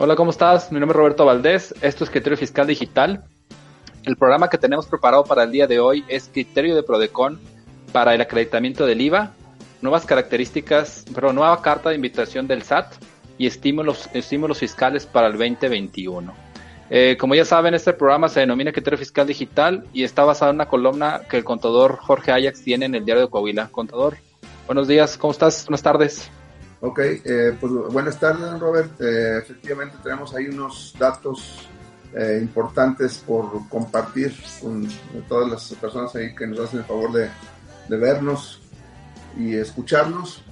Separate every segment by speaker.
Speaker 1: Hola, ¿cómo estás? Mi nombre es Roberto Valdés. Esto es Criterio Fiscal Digital. El programa que tenemos preparado para el día de hoy es Criterio de Prodecon para el acreditamiento del IVA, nuevas características, pero nueva carta de invitación del SAT y estímulos, estímulos fiscales para el 2021. Eh, como ya saben, este programa se denomina Criterio Fiscal Digital y está basado en una columna que el contador Jorge Ajax tiene en el diario de Coahuila. Contador, buenos días, ¿cómo estás? Buenas tardes.
Speaker 2: Ok, eh, pues buenas tardes, Robert. Eh, efectivamente, tenemos ahí unos datos eh, importantes por compartir con todas las personas ahí que nos hacen el favor de, vernos y escucharnos.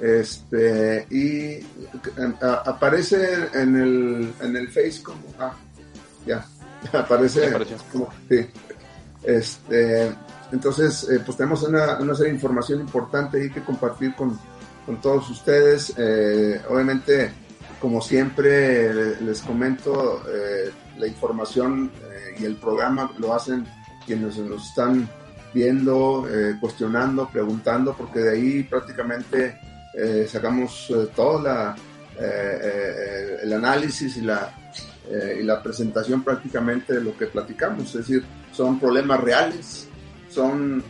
Speaker 2: Este, y aparece en el, en el Face como. Ah, ya, aparece. Como, sí. Este, entonces, pues tenemos una, una serie de información importante ahí que compartir con con todos ustedes. Eh, obviamente, como siempre, les comento, eh, la información eh, y el programa lo hacen quienes nos están viendo, cuestionando, preguntando, porque de ahí prácticamente sacamos todo la, el análisis y la, y la presentación prácticamente de lo que platicamos. Es decir, son problemas reales, son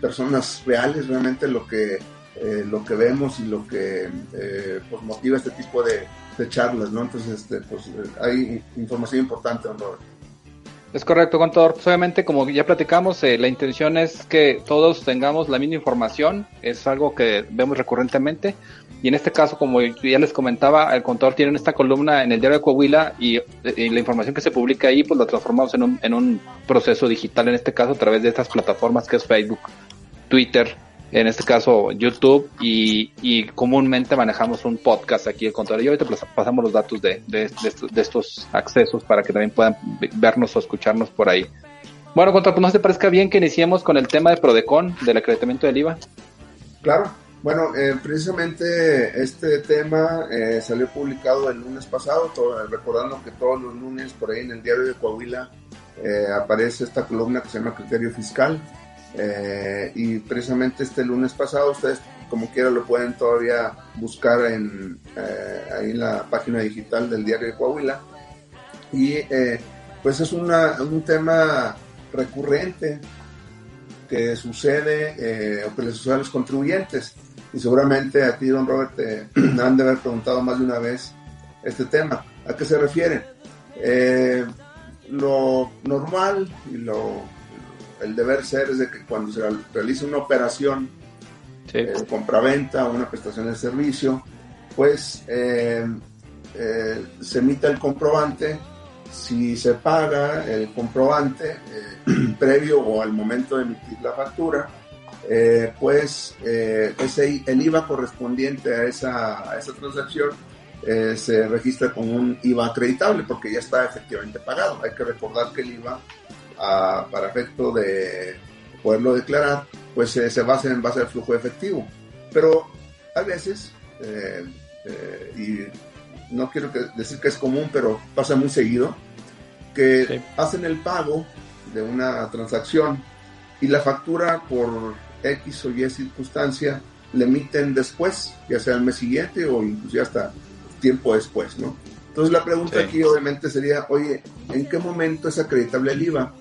Speaker 2: personas reales, realmente lo que eh, lo que vemos y lo que eh, pues motiva este tipo de, charlas, ¿no? Entonces, este, pues eh, hay información importante, don Robert.
Speaker 1: Es correcto, contador. Pues, obviamente, como ya platicamos, la intención es que todos tengamos la misma información. Es algo que vemos recurrentemente. Y en este caso, como ya les comentaba, el contador tiene esta columna en el diario de Coahuila y, la información que se publica ahí, pues la transformamos en un, en un proceso digital, en este caso a través de estas plataformas que es Facebook, Twitter, en este caso YouTube, y, comúnmente manejamos un podcast aquí el contador. Y ahorita pasamos los datos de, de, estos accesos para que también puedan vernos o escucharnos por ahí. Bueno, contador, pues no te parezca bien que iniciemos con el tema de Prodecon, del acreditamiento del IVA.
Speaker 2: Claro, bueno, eh, precisamente este tema eh, salió publicado el lunes pasado, recordando que todos los lunes por ahí en el diario de Coahuila eh, aparece esta columna que se llama Criterio Fiscal eh, y precisamente este lunes pasado, ustedes como quiera lo pueden todavía buscar en, eh, ahí en la página digital del diario de Coahuila. Y eh, pues es una, un tema recurrente que sucede o que les sucede a los contribuyentes. Y seguramente a ti, don Robert, te han de haber preguntado más de una vez este tema. ¿A qué se refiere? lo normal y lo el deber ser es de que cuando se realiza una operación, sí. eh, compraventa o una prestación de servicio, pues eh, eh, se emite el comprobante. Si se paga el comprobante eh, previo o al momento de emitir la factura, pues ese, el IVA correspondiente a esa, a esa transacción se registra con un IVA acreditable porque ya está efectivamente pagado. Hay que recordar que el IVA para efecto de poderlo declarar, pues se basa en base al flujo efectivo. Pero a veces, eh, eh, y no quiero decir que es común, pero pasa muy seguido, que hacen el pago de una transacción y la factura por X o Y circunstancia le emiten después, ya sea el mes siguiente o incluso hasta tiempo después, ¿no? Entonces la pregunta aquí obviamente sería, oye, ¿en qué momento es acreditable el IVA?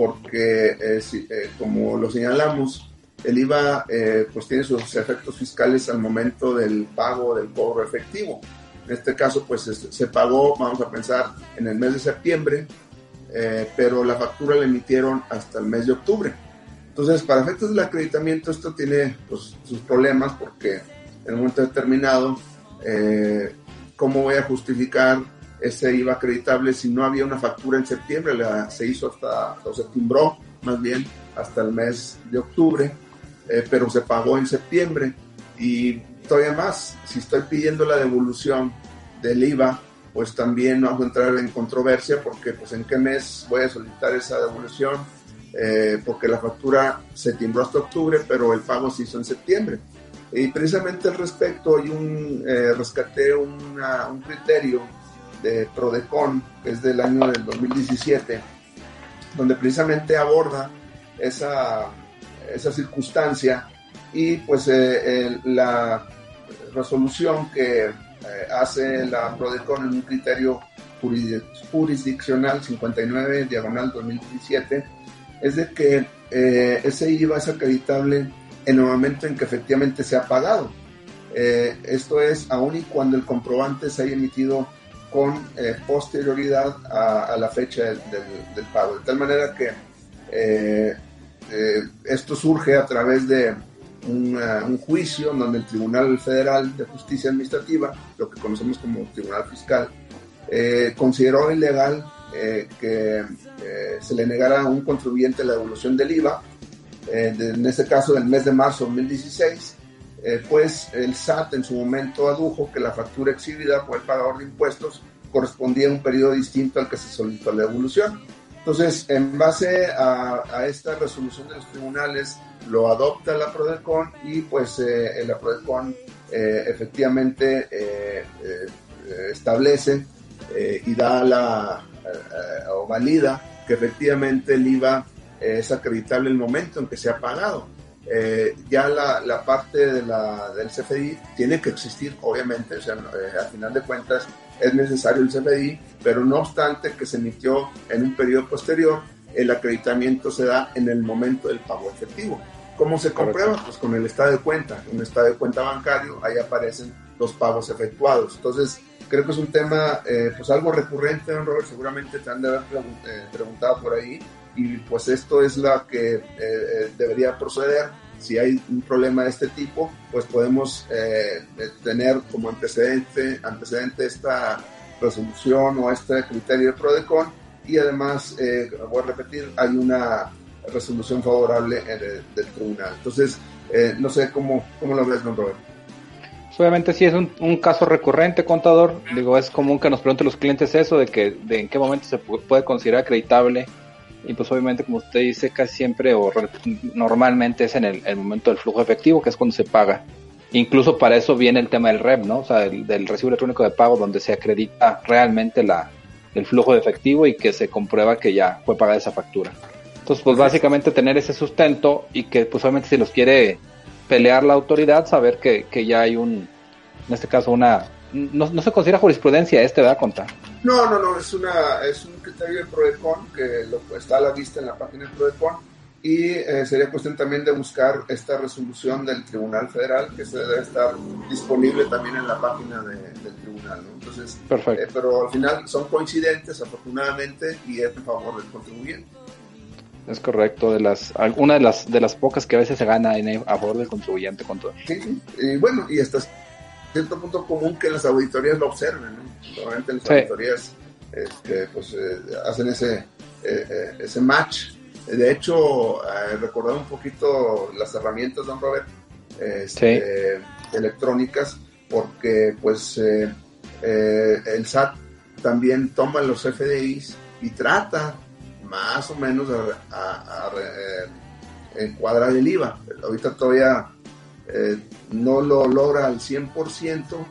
Speaker 2: Porque eh, eh, como lo señalamos, el IVA eh, pues tiene sus efectos fiscales al momento del pago del cobro efectivo. En este caso pues se pagó, vamos a pensar, en el mes de septiembre, pero la factura la emitieron hasta el mes de octubre. Entonces, para efectos del acreditamiento, esto tiene pues, sus problemas porque en un momento determinado, ¿cómo voy a justificar ese IVA acreditable si no había una factura en septiembre, la, se hizo hasta, o se timbró más bien hasta el mes de octubre, eh, pero se pagó en septiembre. Y todavía más, si estoy pidiendo la devolución del IVA, pues también vamos a entrar en controversia porque pues en qué mes voy a solicitar esa devolución, eh, porque la factura se timbró hasta octubre, pero el pago se hizo en septiembre. Y precisamente al respecto hay un, eh, rescaté un criterio de Prodecon, que es del año del 2017, donde precisamente aborda esa, esa circunstancia y pues eh, la resolución que eh, hace la Prodecon en un criterio jurisdiccional 59 diagonal 2017 es de que eh, ese IVA es acreditable en el momento en que efectivamente se ha pagado. esto es aún y cuando el comprobante se haya emitido con eh, posterioridad a, la fecha del, pago. De tal manera que eh, eh, esto surge a través de un juicio donde el Tribunal Federal de Justicia Administrativa, lo que conocemos como Tribunal Fiscal, consideró ilegal que se le negara a un contribuyente la devolución del IVA, en este caso del mes de marzo de 2016, eh, pues el SAT en su momento adujo que la factura exhibida por el pagador de impuestos correspondía a un periodo distinto al que se solicitó la devolución. Entonces, en base a, esta resolución de los tribunales, lo adopta la PRODECON y pues eh, la PRODECON eh, efectivamente establece y da la o valida que efectivamente el IVA es acreditable el momento en que se ha pagado. Eh, ya la, la parte de la, del CFDI tiene que existir, obviamente, o sea, eh, al final de cuentas es necesario el CFDI, pero no obstante que se emitió en un periodo posterior, el acreditamiento se da en el momento del pago efectivo. ¿Cómo se comprueba? Pues con el estado de cuenta, un estado de cuenta bancario, ahí aparecen los pagos efectuados. Entonces, creo que es un tema, eh, pues algo recurrente, don Robert, seguramente te han de haber preguntado por ahí, y pues esto es la que eh, eh, debería proceder. Si hay un problema de este tipo, pues podemos eh, tener como antecedente, antecedente esta resolución o este criterio de PRODECON y además, voy a repetir, hay una resolución favorable del tribunal. Entonces, no sé cómo, cómo lo ves, don Robert.
Speaker 1: Obviamente sí es un, un, caso recurrente, contador. Digo, es común que nos pregunten los clientes eso, de que de en qué momento se puede considerar acreditable y pues obviamente como usted dice casi siempre o normalmente es en el, momento del flujo efectivo que es cuando se paga incluso para eso viene el tema del REP no o sea del recibo electrónico de pago donde se acredita realmente la el flujo de efectivo y que se comprueba que ya fue pagada esa factura entonces pues básicamente tener ese sustento y que pues obviamente si los quiere pelear la autoridad saber que, que ya hay un en este caso una no, no se considera jurisprudencia este, ¿verdad? Contar.
Speaker 2: No, no, no, es, una, es un criterio de PRODECON que lo, está a la vista en la página de PRODECON y eh, sería cuestión también de buscar esta resolución del Tribunal Federal que se debe estar disponible también en la página del Tribunal. ¿no? Entonces, Perfecto. Eh, pero al final son coincidentes, afortunadamente, y es en favor del contribuyente.
Speaker 1: Es correcto, de las, una de las, de las pocas que a veces se gana en, a favor del contribuyente. Con todo.
Speaker 2: Sí, sí, y bueno, y estas cierto punto común que las auditorías lo observen, ¿no? Normalmente las auditorías este, pues, eh, hacen ese, eh, eh, ese match. De hecho, recordar un poquito las herramientas, don Robert, este, electrónicas, porque pues el SAT también toma los FDIs y trata más o menos a, a encuadrar el IVA. Ahorita todavía eh, no lo logra al 100%,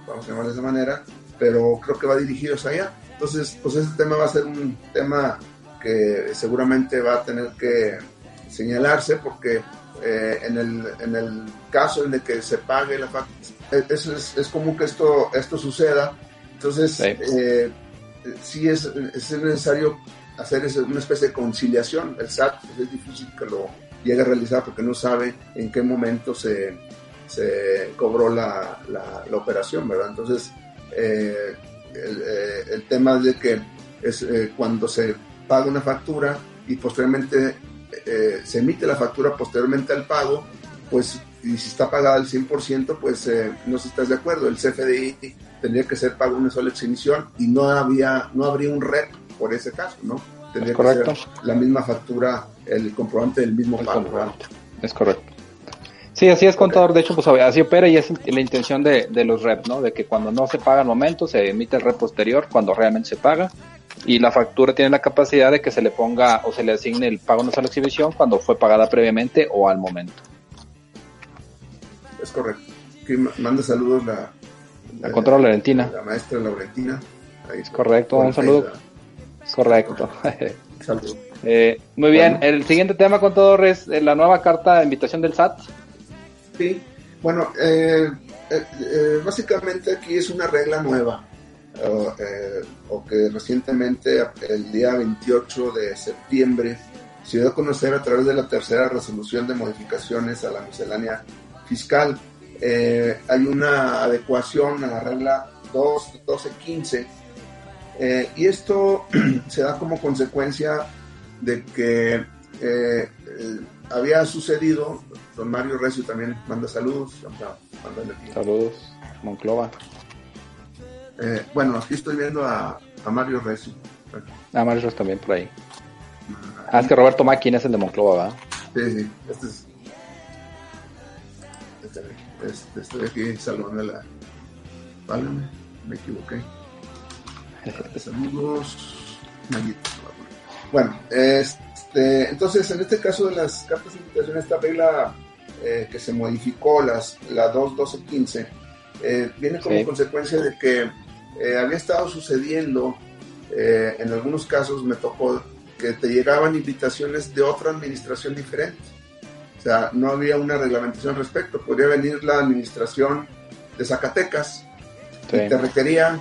Speaker 2: vamos a llamar de esa manera, pero creo que va dirigido hacia allá. Entonces, pues ese tema va a ser un tema que seguramente va a tener que señalarse porque eh, en, el, en el caso en el que se pague la factura, es, es, común que esto, esto suceda. Entonces, sí, eh, es, es, necesario hacer una especie de conciliación. El SAT es difícil que lo llegue a realizar porque no sabe en qué momento se, se cobró la, la, operación, ¿verdad? Entonces, eh, eh, el, tema es de que es eh, cuando se paga una factura y posteriormente se emite la factura posteriormente al pago, pues y si está pagada al 100%, pues eh, no sé si estás de acuerdo, el CFDI tendría que ser pago una sola exhibición y no había no habría un REP por ese caso, ¿no? Tendría que ser la misma factura, el comprobante del mismo pago.
Speaker 1: Es correcto. Sí, así es, contador. De hecho, pues así opera y es la intención de, de los REP, ¿no? De que cuando no se paga al momento, se emite el REP posterior, cuando realmente se paga. Y la factura tiene la capacidad de que se le ponga o se le asigne el pago en una sola exhibición cuando fue pagada previamente o al momento.
Speaker 2: Es correcto. Que manda saludos la,
Speaker 1: la, control Laurentina.
Speaker 2: La maestra Laurentina.
Speaker 1: Ahí es correcto, un saludo. Correcto. Saludos. Eh, muy bien, el siguiente tema, contador, es eh, la nueva carta de invitación del SAT.
Speaker 2: Sí, bueno, eh, básicamente aquí es una regla nueva, o que recientemente, el día 28 de septiembre, se dio a conocer a través de la tercera resolución de modificaciones a la miscelánea fiscal. hay una adecuación a la regla 2, 1215 eh, y esto se da como consecuencia de que eh, eh, había sucedido, don Mario Recio también manda saludos.
Speaker 1: Saludos, Monclova.
Speaker 2: bueno, aquí estoy viendo a, Mario Recio.
Speaker 1: A Mario Recio también por ahí. Ah, es que Roberto Máquina es el de Monclova, ¿verdad?
Speaker 2: Sí, sí, este es. Este, este, estoy aquí saludando la. Válgame, me equivoqué. Saludos. Bueno, este, entonces en este caso de las cartas de invitación, esta regla eh, que se modificó, las, la 2.12.15, eh, viene como consecuencia de que eh, había estado sucediendo, en algunos casos me tocó que te llegaban invitaciones de otra administración diferente. O sea, no había una reglamentación al respecto. Podría venir la administración de Zacatecas y te requería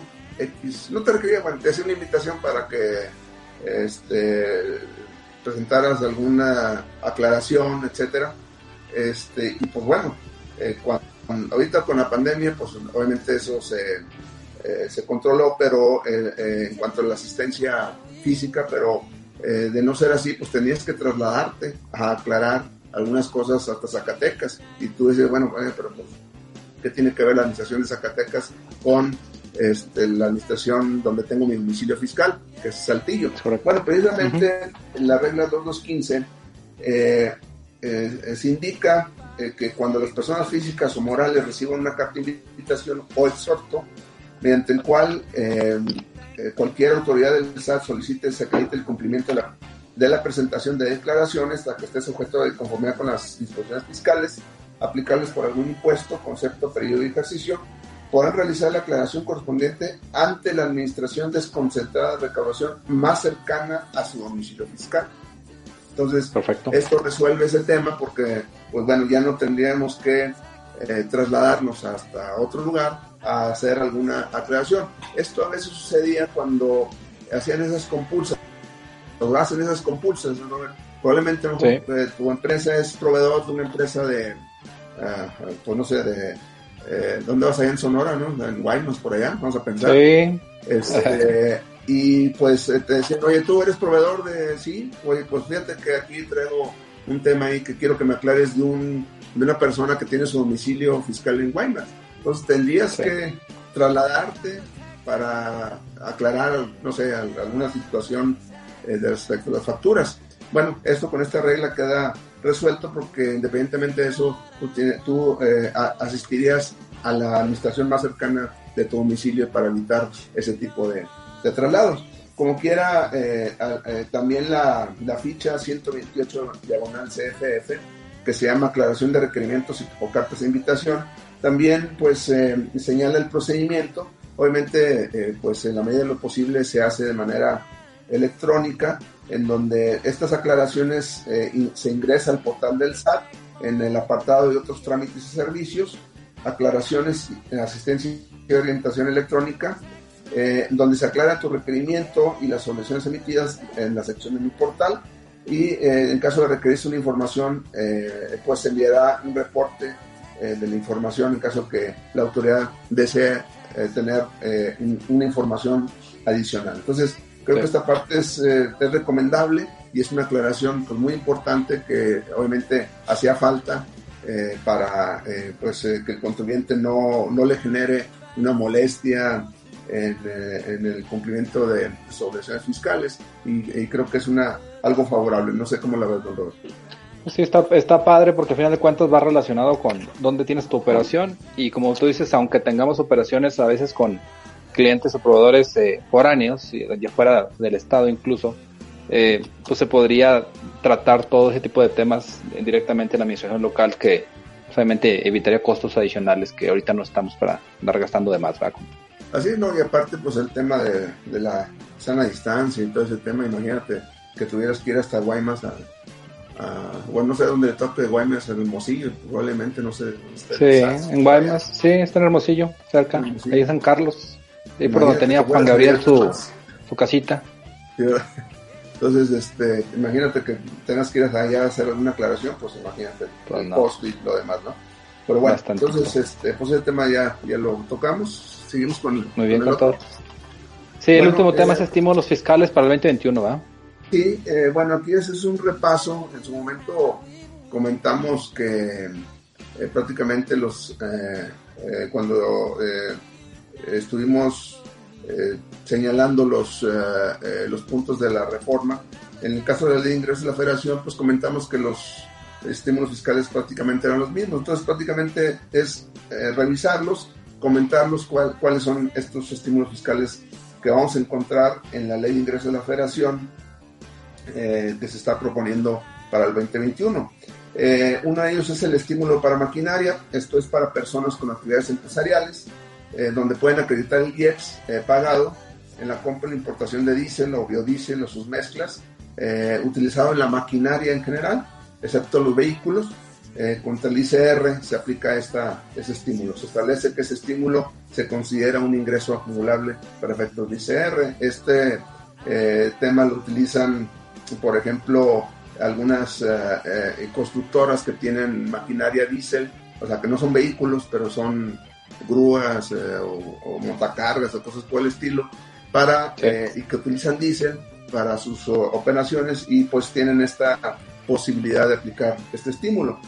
Speaker 2: no te requería, te hacía una invitación para que este, presentaras alguna aclaración, etcétera. Este, y pues bueno, eh, ahorita con la pandemia, pues obviamente eso se, eh, se controló, pero eh, en cuanto a la asistencia física, pero de no ser así, pues tenías que trasladarte a aclarar algunas cosas hasta Zacatecas. Y tú dices, bueno, pero pues, ¿qué tiene que ver la administración de Zacatecas con este, la administración donde tengo mi domicilio fiscal, que es Saltillo. Bueno, precisamente en la regla 2215 eh, eh, se indica eh, que cuando las personas físicas o morales reciban una carta de invitación o exhorto, mediante el cual cualquier autoridad del SAT solicite se acredite el cumplimiento de la, de la presentación de declaraciones a que esté sujeto de conformidad con las disposiciones fiscales aplicables por algún impuesto, concepto, periodo y ejercicio, podrán realizar la aclaración correspondiente ante la administración desconcentrada de recaudación más cercana a su domicilio fiscal. Entonces, esto resuelve ese tema porque, pues bueno, ya no tendríamos que eh, trasladarnos hasta otro lugar a hacer alguna aclaración. Esto a veces sucedía cuando hacían esas compulsas, o hacen esas compulsas, probablemente eh, tu empresa es proveedor de una empresa de, uh, pues no sé, de eh, ¿dónde vas allá en Sonora, no? En Guaymas, por allá, vamos a pensar. Sí. Este, y pues eh, te decían, oye, tú eres proveedor de, sí, oye, pues fíjate que aquí traigo un tema ahí que quiero que me aclares de, un, de una persona que tiene su domicilio fiscal en Guaymas. Entonces tendrías que trasladarte para aclarar, no sé, alguna situación eh, de respecto a las facturas. Bueno, esto con esta regla queda resuelto porque independientemente de eso, tú, eh, asistirías a la administración más cercana de tu domicilio para evitar ese tipo de, traslados. Como quiera, eh, eh, también la, la, ficha 128 diagonal CFF, que se llama aclaración de requerimientos o cartas de invitación, también pues señala el procedimiento. Obviamente, pues en la medida de lo posible se hace de manera electrónica en donde estas aclaraciones eh, se ingresa al portal del SAT en el apartado de otros trámites y servicios, aclaraciones, asistencia y orientación electrónica, eh, donde se aclara tu requerimiento y las soluciones emitidas en la sección de mi portal y eh, en caso de requerirse una información, pues se enviará un reporte de la información en caso que la autoridad desee tener una información adicional. Entonces, Creo que esta parte es, eh, es, recomendable y es una aclaración pues, muy importante que obviamente hacía falta para pues, que el contribuyente no, no le genere una molestia en, el cumplimiento de sus obligaciones fiscales y, creo que es una algo favorable. No sé cómo la ves, don Roberto.
Speaker 1: Sí, está, está padre porque al final de cuentas va relacionado con dónde tienes tu operación y como tú dices, aunque tengamos operaciones a veces con clientes o proveedores eh, foráneos, ya fuera del Estado incluso, eh, pues se podría tratar todo ese tipo de temas directamente en la administración local que obviamente evitaría costos adicionales que ahorita no estamos para andar gastando de más.
Speaker 2: Así, no, y aparte pues el tema de, la sana distancia y todo ese tema, imagínate que tuvieras que ir hasta Guaymas a bueno, no sé dónde toque Guaymas, en Hermosillo, probablemente, no sé.
Speaker 1: Sí, en Guaymas, sí, está en Hermosillo, cerca, ahí en San Carlos, ahí por donde tenía Juan Gabriel su, su casita.
Speaker 2: Entonces, este, imagínate que tengas que ir allá a hacer una aclaración, pues imagínate pues el post y lo demás, ¿no? Pero bueno, entonces, este, pues el tema ya, ya lo tocamos, seguimos con,
Speaker 1: Muy bien, con, todo. Sí, el último tema es estímulos fiscales para el 2021, ¿verdad?
Speaker 2: Sí, eh, bueno, aquí ese es un repaso. En su momento comentamos que eh, prácticamente los eh, cuando estuvimos señalando los, los puntos de la reforma, en el caso de la ley de ingresos de la federación, pues comentamos que los estímulos fiscales prácticamente eran los mismos. Entonces prácticamente es revisarlos, comentarlos cuáles son estos estímulos fiscales que vamos a encontrar en la ley de ingresos de la federación eh, que se está proponiendo para el 2021. Eh, uno de ellos es el estímulo para maquinaria, esto es para personas con actividades empresariales, eh, donde pueden acreditar el IEPS pagado en la compra y importación de diésel o biodiesel o sus mezclas, utilizado en la maquinaria en general, excepto los vehículos. contra el ICR se aplica esta, ese estímulo. Se establece que ese estímulo se considera un ingreso acumulable para efectos de ICR. Este tema lo utilizan por ejemplo, algunas eh, eh, constructoras que tienen maquinaria diésel, o sea, que no son vehículos, pero son grúas eh, o, montacargas o cosas por el estilo, para, y que utilizan diésel para sus operaciones y pues tienen esta posibilidad de aplicar este estímulo.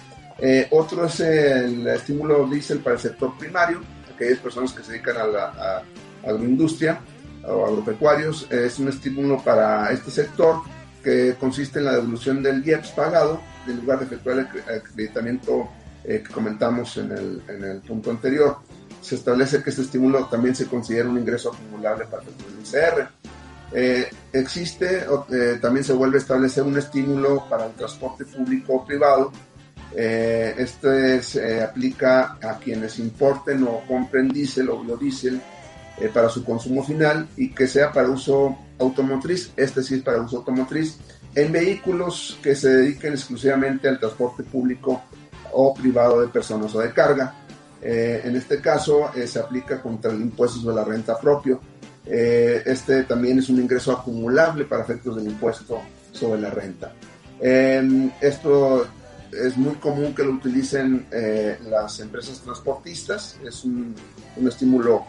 Speaker 2: otro es el estímulo diésel para el sector primario, aquellas personas que se dedican a la a, agroindustria o agropecuarios, es un estímulo para este sector que consiste en la devolución del IEPS pagado en lugar de efectuar el acreditamiento eh, que comentamos en el, en el, punto anterior. Se establece que este estímulo también se considera un ingreso acumulable para el ICR. Eh, existe, eh, también se vuelve a establecer un estímulo para el transporte público o privado. este se aplica a quienes importen o compren diésel o biodiesel para su consumo final y que sea para uso automotriz, este sí es para uso automotriz, en vehículos que se dediquen exclusivamente al transporte público o privado de personas o de carga. Eh, en este caso eh, se aplica contra el impuesto sobre la renta propio. Eh, este también es un ingreso acumulable para efectos del impuesto sobre la renta. esto es muy común que lo utilicen las empresas transportistas, es un, estímulo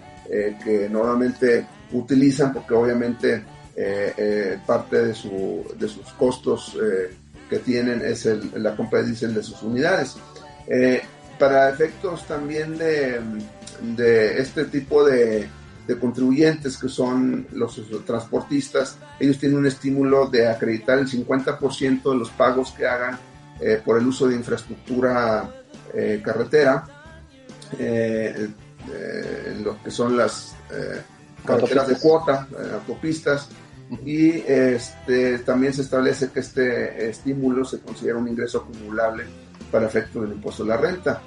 Speaker 2: que normalmente utilizan porque obviamente eh, eh, parte de, su, de, sus costos eh, que tienen es la compra de diésel de sus unidades. Para efectos también de, de este tipo de, de, contribuyentes que son los, transportistas, ellos tienen un estímulo de acreditar el 50% de los pagos que hagan por el uso de infraestructura carretera, lo que son las carreteras de cuota, autopistas, y este, también se establece que este estímulo se considera un ingreso acumulable para efecto del impuesto a la renta.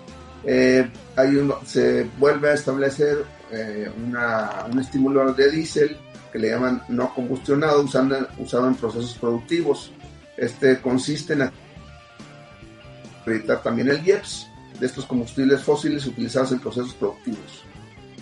Speaker 2: Eh, hay uno, se vuelve a establecer eh, una, un estímulo de diésel que le llaman no combustionado usando, usado en procesos productivos. Este consiste en acreditar también el IEPS de estos combustibles fósiles utilizados en procesos productivos.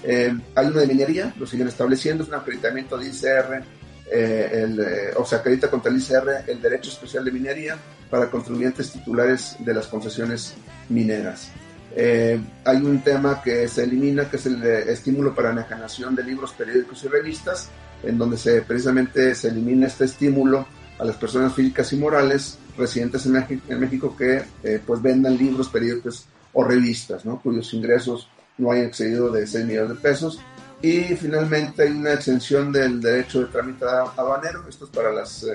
Speaker 2: Eh, hay uno de minería, lo siguen estableciendo, es un acreditamiento de ICR eh, el, eh, o se acredita contra el ICR el derecho especial de minería para contribuyentes titulares de las concesiones mineras. Eh, hay un tema que se elimina, que es el estímulo para la generación de libros, periódicos y revistas, en donde se, precisamente se elimina este estímulo a las personas físicas y morales residentes en, México que pues vendan libros, periódicos o revistas, ¿no? cuyos ingresos no hayan excedido de 6 millones de pesos. Y finalmente hay una exención del derecho de trámite aduanero, esto es para las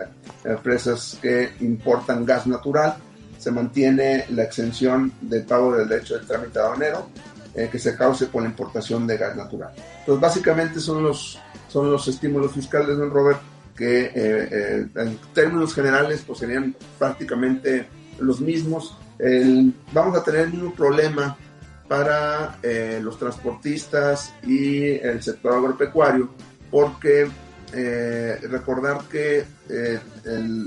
Speaker 2: empresas que importan gas natural. Se mantiene la exención del pago del derecho de trámite aduanero que se cause con la importación de gas natural. Entonces, básicamente son los, son los estímulos fiscales, don Robert, que eh, eh, en términos generales pues serían prácticamente los mismos. vamos a tener un problema para eh, los transportistas y el sector agropecuario porque recordar que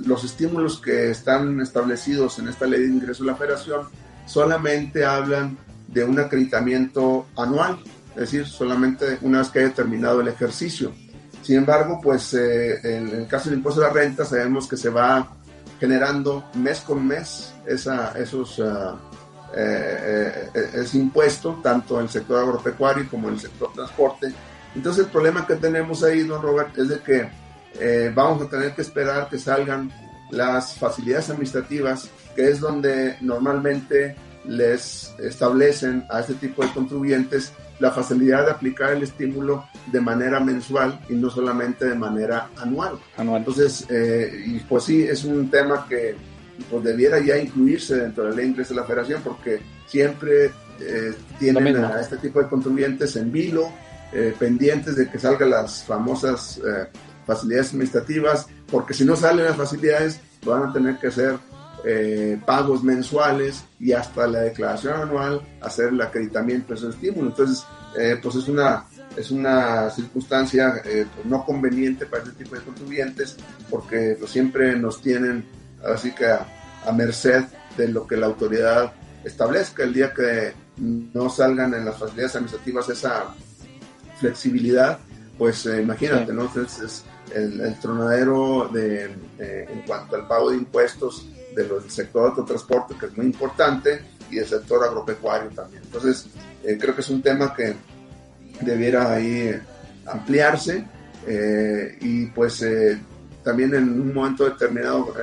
Speaker 2: los estímulos que están establecidos en esta ley de ingreso a la federación solamente hablan de un acreditamiento anual, es decir, solamente una vez que haya terminado el ejercicio. Sin embargo, pues eh, en el caso del impuesto de la renta sabemos que se va generando mes con mes esa, esos, ah, eh, eh, ese impuesto, tanto en el sector agropecuario como en el sector transporte. Entonces el problema que tenemos ahí, don Robert, es de que vamos a tener que esperar que salgan las facilidades administrativas, que es donde normalmente les establecen a este tipo de contribuyentes la facilidad de aplicar el estímulo de manera mensual y no solamente de manera anual. Entonces, eh, y pues sí, es un tema que pues debiera ya incluirse dentro de la ley de ingreso de la federación porque siempre eh, tienen a este tipo de contribuyentes en vilo, eh, pendientes de que salgan las famosas facilidades administrativas, porque si no salen las facilidades van a tener que hacer pagos mensuales y hasta la declaración anual hacer el acreditamiento de ese estímulo. Entonces, eh, pues es una, es una circunstancia eh, no conveniente para este tipo de contribuyentes porque pues siempre nos tienen así que a, merced de lo que la autoridad establezca. El día que no salgan en las facilidades administrativas esa flexibilidad, pues eh, imagínate, ¿no? Entonces, el, tronadero de, en cuanto al pago de impuestos del sector de autotransporte, que es muy importante, y el sector agropecuario también. Entonces, eh, creo que es un tema que debiera ahí ampliarse eh, y pues eh, también en un momento determinado,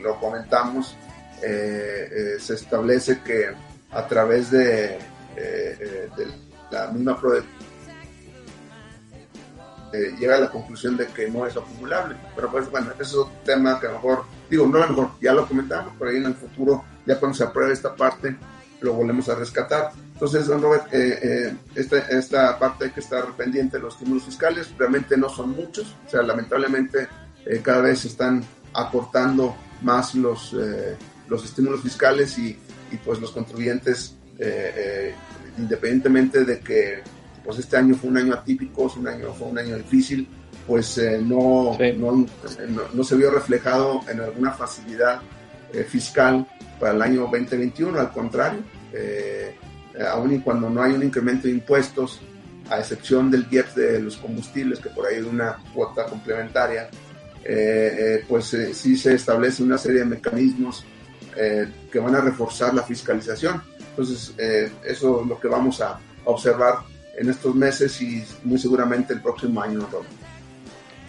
Speaker 2: lo comentamos, se establece que a través de, de la misma llega a la conclusión de que no es acumulable. Pero pues bueno, eso es un tema que a lo mejor, digo, no a lo mejor, ya lo comentamos, pero ahí en el futuro, ya cuando se apruebe esta parte, lo volvemos a rescatar. Entonces, don Robert, eh, eh, esta, esta, parte hay que estar pendiente de los estímulos fiscales, realmente no son muchos, o sea, lamentablemente eh, cada vez se están acortando más los, los estímulos fiscales y, y pues los contribuyentes, independientemente de que pues este año fue un año atípico, fue un año, fue un año difícil, pues no, no, no, se vio reflejado en alguna facilidad fiscal para el año 2021, al contrario, eh, aún y cuando no hay un incremento de impuestos, a excepción del IEPS de los combustibles, que por ahí hay una cuota complementaria, eh, eh, pues sí se establece una serie de mecanismos que van a reforzar la fiscalización. Entonces, eso es lo que vamos a observar en estos meses y muy seguramente el próximo año.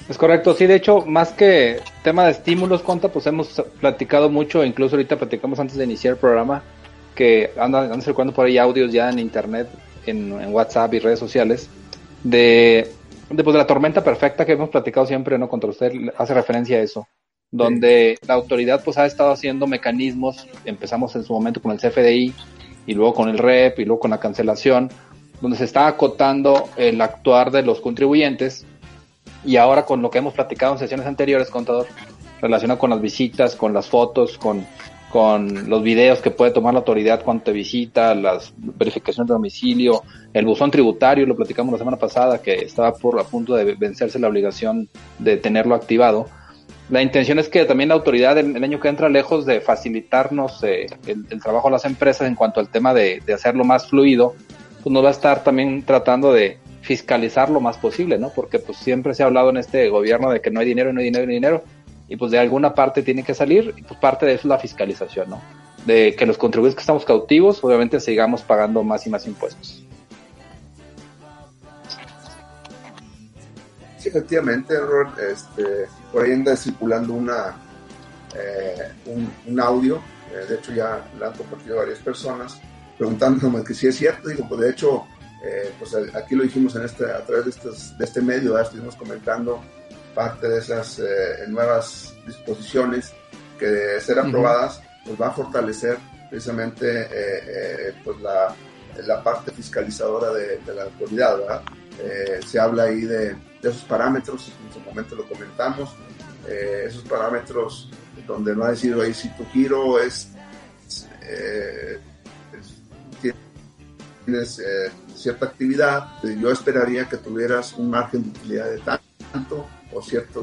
Speaker 1: Es correcto, sí, de hecho, más que tema de estímulos, Conta, pues hemos platicado mucho, incluso ahorita platicamos antes de iniciar el programa, que andan, andan circulando por ahí audios ya en internet, en, WhatsApp y redes sociales, de, de, pues, de la tormenta perfecta que hemos platicado siempre, ¿no? Contra usted hace referencia a eso, donde la autoridad pues ha estado haciendo mecanismos, empezamos en su momento con el CFDI, y luego con el REP, y luego con la cancelación, donde se está acotando el actuar de los contribuyentes y ahora con lo que hemos platicado en sesiones anteriores, contador, relacionado con las visitas, con las fotos, con, con los videos que puede tomar la autoridad cuando te visita, las verificaciones de domicilio, el buzón tributario, lo platicamos la semana pasada, que estaba por a punto de vencerse la obligación de tenerlo activado. La intención es que también la autoridad el, año que entra, lejos de facilitarnos eh, el, trabajo a las empresas en cuanto al tema de, de hacerlo más fluido, pues nos va a estar también tratando de, fiscalizar lo más posible, ¿no? Porque pues siempre se ha hablado en este gobierno de que no hay dinero, no hay dinero, no hay dinero, y pues de alguna parte tiene que salir, y pues parte de eso es la fiscalización, ¿no? De que los contribuyentes que estamos cautivos, obviamente sigamos pagando más y más impuestos.
Speaker 2: Sí, efectivamente, Robert, este, por ahí anda circulando una, un, audio, de hecho ya lo han compartido varias personas, preguntándome que si es cierto, digo, pues de hecho, pues aquí lo dijimos en este, a través de, de este medio, estuvimos comentando parte de esas nuevas disposiciones que de ser aprobadas, pues va a fortalecer precisamente eh, eh, pues la, la, parte fiscalizadora de, la autoridad. ¿verdad? Eh, se habla ahí de, de, esos parámetros, en su momento lo comentamos, esos parámetros donde no ha decidido ahí si tu giro es, tienes cierta actividad, yo esperaría que tuvieras un margen de utilidad de tanto o cierto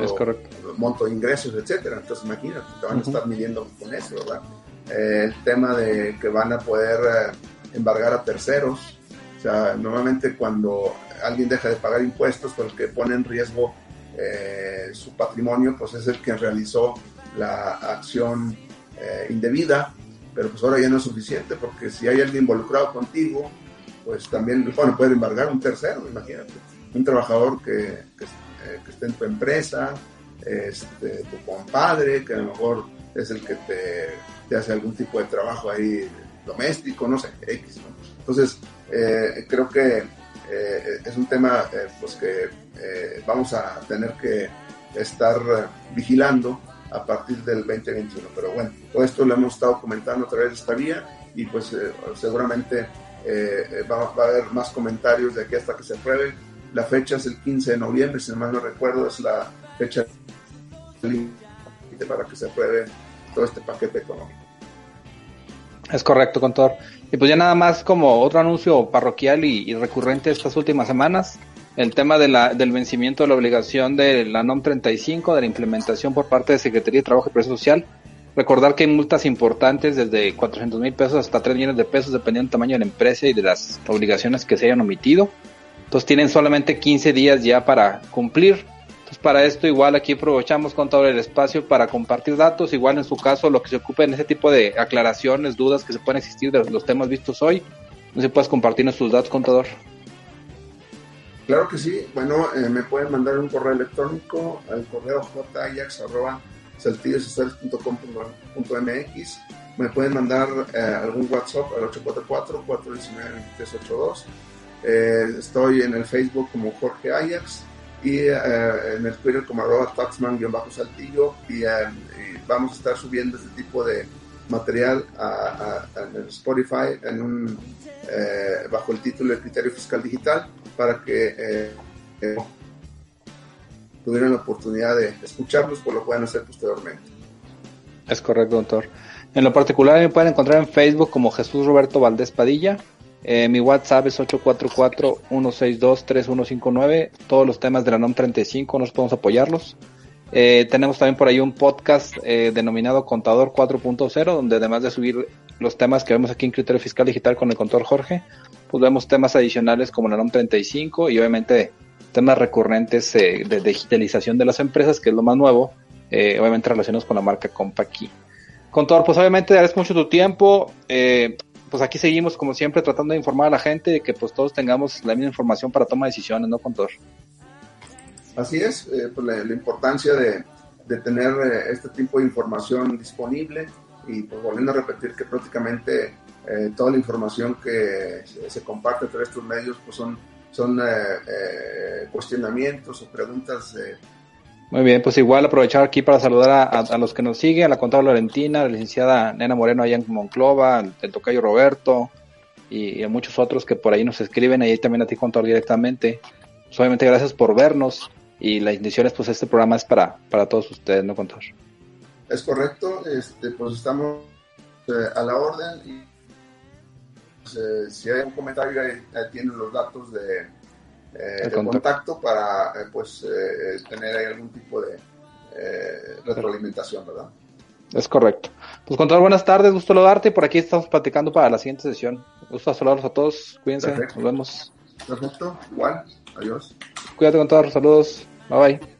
Speaker 2: monto de ingresos, etcétera. Entonces imagínate, te van a estar midiendo con eso, ¿verdad? Eh, el tema de que van a poder eh, embargar a terceros. O sea, normalmente cuando alguien deja de pagar impuestos, pues el que pone en riesgo eh, su patrimonio, pues es el que realizó la acción indebida, pero pues ahora ya no es suficiente, porque si hay alguien involucrado contigo, pues también, bueno, puede embargar un tercero, imagínate, un trabajador que, que, que esté en tu empresa, este, tu compadre, que a lo mejor es el que te hace algún tipo de trabajo ahí doméstico, no sé, X. Entonces, eh, creo que eh, es un tema eh, pues que vamos a tener que estar vigilando a partir del 2021. Pero bueno, todo esto lo hemos estado comentando a través de esta vía y pues seguramente va, va, a haber más comentarios de aquí hasta que se apruebe. La fecha es el 15 de noviembre, si no mal no recuerdo, es la fecha límite para que se apruebe todo este paquete económico.
Speaker 1: Es correcto, contador. Y pues ya nada más como otro anuncio parroquial y, recurrente estas últimas semanas, el tema de la, del vencimiento de la obligación de la NOM 35, de la implementación por parte de Secretaría de Trabajo y Presión Social. Recordar que hay multas importantes desde 400 mil pesos hasta 3 millones de pesos dependiendo del tamaño de la empresa y de las obligaciones que se hayan omitido. Entonces tienen solamente 15 días ya para cumplir para esto igual aquí aprovechamos con todo el espacio para compartir datos, igual en su caso lo que se ocupe en ese tipo de aclaraciones, dudas que se pueden existir de los temas vistos hoy, no sé si puedes compartirnos sus datos, contador.
Speaker 2: Claro que sí, bueno, eh, me pueden mandar un correo electrónico al correo jayax.saltillosystems.com.mx me pueden mandar algún WhatsApp al 844-419-2382. Eh, estoy en el Facebook como Jorge Ajax y eh, en el Twitter como arroba taxman-saltillo y, eh, y, vamos a estar subiendo este tipo de material a, en Spotify en un, eh, bajo el título de Criterio Fiscal Digital para que tuvieran la oportunidad de escucharlos, pues lo puedan hacer posteriormente.
Speaker 1: Es correcto, doctor. En lo particular me pueden encontrar en Facebook como Jesús Roberto Valdés Padilla eh, mi WhatsApp es 844-162-3159. Todos los temas de la NOM 35 nos podemos apoyarlos. Eh, tenemos también por ahí un podcast eh, denominado Contador 4.0, donde además de subir los temas que vemos aquí en Criterio Fiscal Digital con el contador Jorge, pues vemos temas adicionales como la NOM 35 y obviamente temas recurrentes de digitalización de las empresas, que es lo más nuevo, obviamente relacionados con la marca Compaqui. Contador, pues obviamente agradezco mucho tu tiempo. Pues aquí seguimos como siempre tratando de informar a la gente de que pues todos tengamos la misma información para toma de decisiones, ¿no, Contador?
Speaker 2: Así es, eh, pues la, importancia de, tener eh, este tipo de información disponible y pues volviendo a repetir que prácticamente eh, toda la información que se, comparte entre estos medios pues son, son cuestionamientos o preguntas
Speaker 1: muy bien, pues igual aprovechar aquí para saludar a, los que nos siguen, a la contadora Valentina, a la licenciada Nena Moreno allá en Monclova, al, tocayo Roberto y, a muchos otros que por ahí nos escriben, ahí también a ti contador directamente. Pues obviamente gracias por vernos y la intención es pues este programa es para, para todos ustedes, ¿no, contador?
Speaker 2: Es correcto, este, pues estamos eh, a la orden y pues, eh, si hay un comentario ahí tienen los datos de eh, contacto. para eh, pues eh, tener ahí algún tipo de retroalimentación, ¿verdad?
Speaker 1: Es correcto. Pues contador, buenas tardes, gusto saludarte y por aquí estamos platicando para la siguiente sesión. Gusto saludarlos a todos, cuídense, nos vemos.
Speaker 2: Perfecto, igual, adiós.
Speaker 1: Cuídate contador, saludos, bye bye.